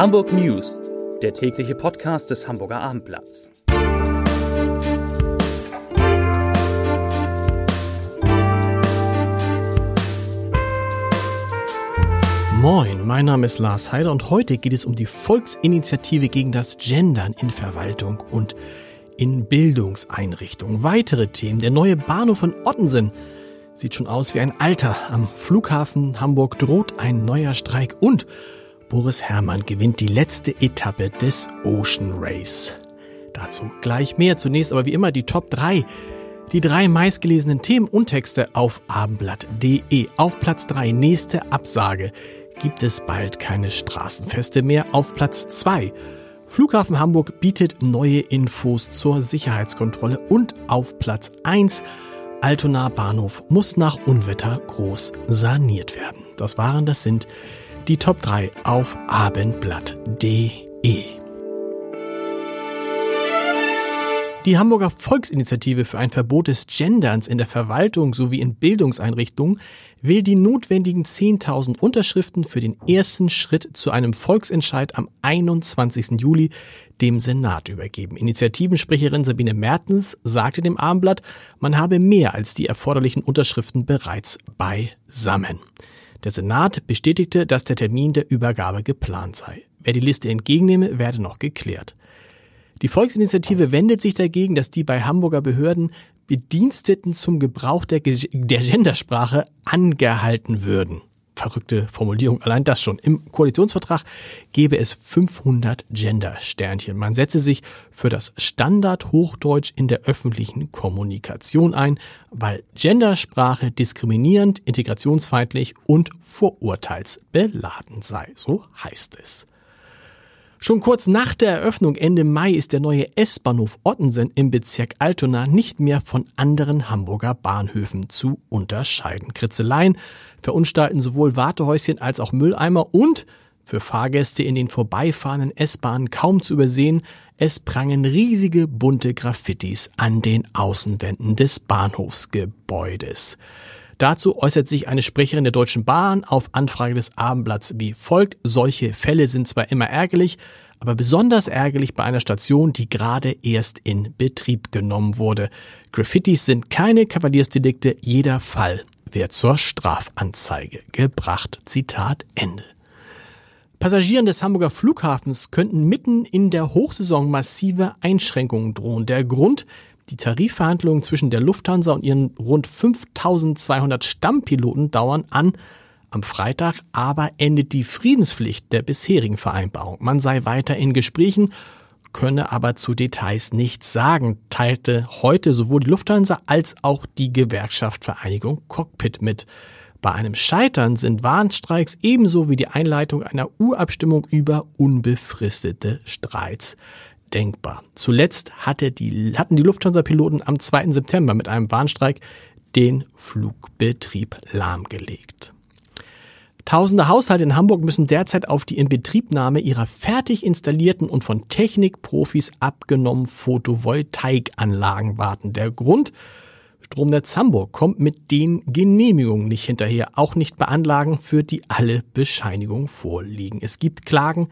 Hamburg News, der tägliche Podcast des Hamburger Abendblatts. Moin, mein Name ist Lars Heider und heute geht es um die Volksinitiative gegen das Gendern in Verwaltung und in Bildungseinrichtungen. Weitere Themen, der neue Bahnhof in Ottensen sieht schon aus wie ein alter. Am Flughafen Hamburg droht ein neuer Streik und Boris Herrmann gewinnt die letzte Etappe des Ocean Race. Dazu gleich mehr. Zunächst aber wie immer die Top 3. Die drei meistgelesenen Themen und Texte auf abendblatt.de. Auf Platz 3 nächste Absage gibt es bald keine Straßenfeste mehr. Auf Platz 2 Flughafen Hamburg bietet neue Infos zur Sicherheitskontrolle und auf Platz 1 Altona Bahnhof muss nach Unwetter groß saniert werden. Das waren, das sind die Top 3 auf abendblatt.de. Die Hamburger Volksinitiative für ein Verbot des Genderns in der Verwaltung sowie in Bildungseinrichtungen will die notwendigen 10.000 Unterschriften für den ersten Schritt zu einem Volksentscheid am 21. Juli dem Senat übergeben. Initiativensprecherin Sabine Mertens sagte dem Abendblatt, man habe mehr als die erforderlichen Unterschriften bereits beisammen. Der Senat bestätigte, dass der Termin der Übergabe geplant sei. Wer die Liste entgegennehme, werde noch geklärt. Die Volksinitiative wendet sich dagegen, dass die bei Hamburger Behörden Bediensteten zum Gebrauch der, der Gendersprache angehalten würden. Verrückte Formulierung, allein das schon. Im Koalitionsvertrag gäbe es 500 Gender-Sternchen. Man setze sich für das Standard-Hochdeutsch in der öffentlichen Kommunikation ein, weil Gendersprache diskriminierend, integrationsfeindlich und vorurteilsbeladen sei. So heißt es. Schon kurz nach der Eröffnung Ende Mai ist der neue S-Bahnhof Ottensen im Bezirk Altona nicht mehr von anderen Hamburger Bahnhöfen zu unterscheiden. Kritzeleien verunstalten sowohl Wartehäuschen als auch Mülleimer und für Fahrgäste in den vorbeifahrenden S-Bahnen kaum zu übersehen, es prangen riesige bunte Graffitis an den Außenwänden des Bahnhofsgebäudes. Dazu äußert sich eine Sprecherin der Deutschen Bahn auf Anfrage des Abendblatts wie folgt. Solche Fälle sind zwar immer ärgerlich, aber besonders ärgerlich bei einer Station, die gerade erst in Betrieb genommen wurde. Graffitis sind keine Kavaliersdelikte, jeder Fall wird zur Strafanzeige gebracht. Zitat Ende. Passagieren des Hamburger Flughafens könnten mitten in der Hochsaison massive Einschränkungen drohen. Der Grund, die Tarifverhandlungen zwischen der Lufthansa und ihren rund 5200 Stammpiloten dauern an. Am Freitag aber endet die Friedenspflicht der bisherigen Vereinbarung. Man sei weiter in Gesprächen, könne aber zu Details nichts sagen, teilte heute sowohl die Lufthansa als auch die Gewerkschaft Vereinigung Cockpit mit. Bei einem Scheitern sind Warnstreiks ebenso wie die Einleitung einer Urabstimmung über unbefristete Streits denkbar. Zuletzt hatte die, hatten die Lufthansa-Piloten am 2. September mit einem Warnstreik den Flugbetrieb lahmgelegt. Tausende Haushalte in Hamburg müssen derzeit auf die Inbetriebnahme ihrer fertig installierten und von Technikprofis abgenommenen Photovoltaikanlagen warten. Der Grund? Stromnetz Hamburg kommt mit den Genehmigungen nicht hinterher, auch nicht bei Anlagen, für die alle Bescheinigungen vorliegen. Es gibt Klagen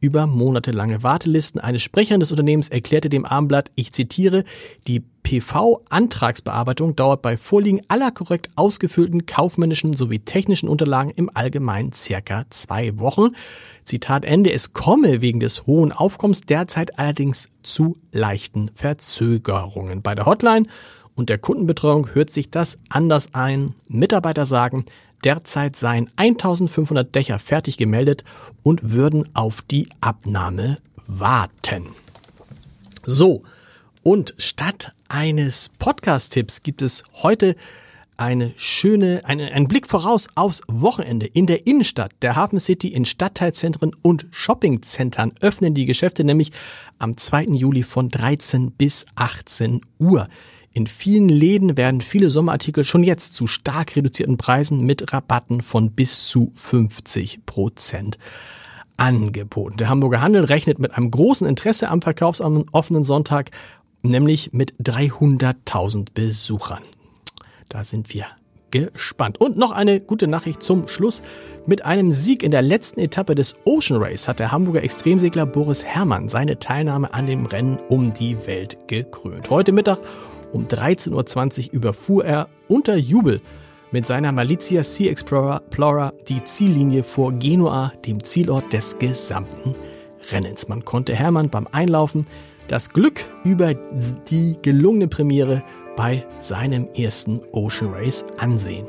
über monatelange Wartelisten. Eine Sprecherin des Unternehmens erklärte dem Armblatt, ich zitiere, die PV-Antragsbearbeitung dauert bei Vorliegen aller korrekt ausgefüllten kaufmännischen sowie technischen Unterlagen im Allgemeinen circa zwei Wochen. Zitat Ende, es komme wegen des hohen Aufkommens derzeit allerdings zu leichten Verzögerungen. Bei der Hotline und der Kundenbetreuung hört sich das anders ein. Mitarbeiter sagen, Derzeit seien 1500 Dächer fertig gemeldet und würden auf die Abnahme warten. So, und statt eines Podcast-Tipps gibt es heute eine schöne, eine, einen Blick voraus aufs Wochenende. In der Innenstadt der Hafen City in Stadtteilzentren und Shoppingzentren öffnen die Geschäfte nämlich am 2. Juli von 13 bis 18 Uhr. In vielen Läden werden viele Sommerartikel schon jetzt zu stark reduzierten Preisen mit Rabatten von bis zu 50 Prozent angeboten. Der Hamburger Handel rechnet mit einem großen Interesse am verkaufsoffenen Sonntag, nämlich mit 300.000 Besuchern. Da sind wir gespannt. Und noch eine gute Nachricht zum Schluss. Mit einem Sieg in der letzten Etappe des Ocean Race hat der Hamburger Extremsegler Boris Herrmann seine Teilnahme an dem Rennen um die Welt gekrönt. Heute Mittag um 13.20 Uhr überfuhr er unter Jubel mit seiner Malizia Sea Explorer die Ziellinie vor Genua, dem Zielort des gesamten Rennens. Man konnte Hermann beim Einlaufen das Glück über die gelungene Premiere bei seinem ersten Ocean Race ansehen.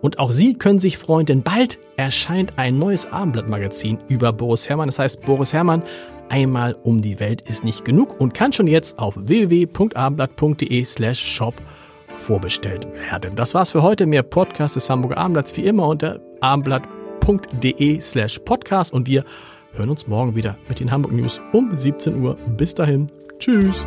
Und auch Sie können sich freuen, denn bald erscheint ein neues Abendblattmagazin über Boris Herrmann. Das heißt, Boris Herrmann einmal um die Welt ist nicht genug und kann schon jetzt auf www.abendblatt.de slash shop vorbestellt werden. Das war's für heute. Mehr Podcast des Hamburger Abendblatts wie immer unter abendblatt.de slash podcast und wir hören uns morgen wieder mit den Hamburg News um 17 Uhr. Bis dahin. Tschüss.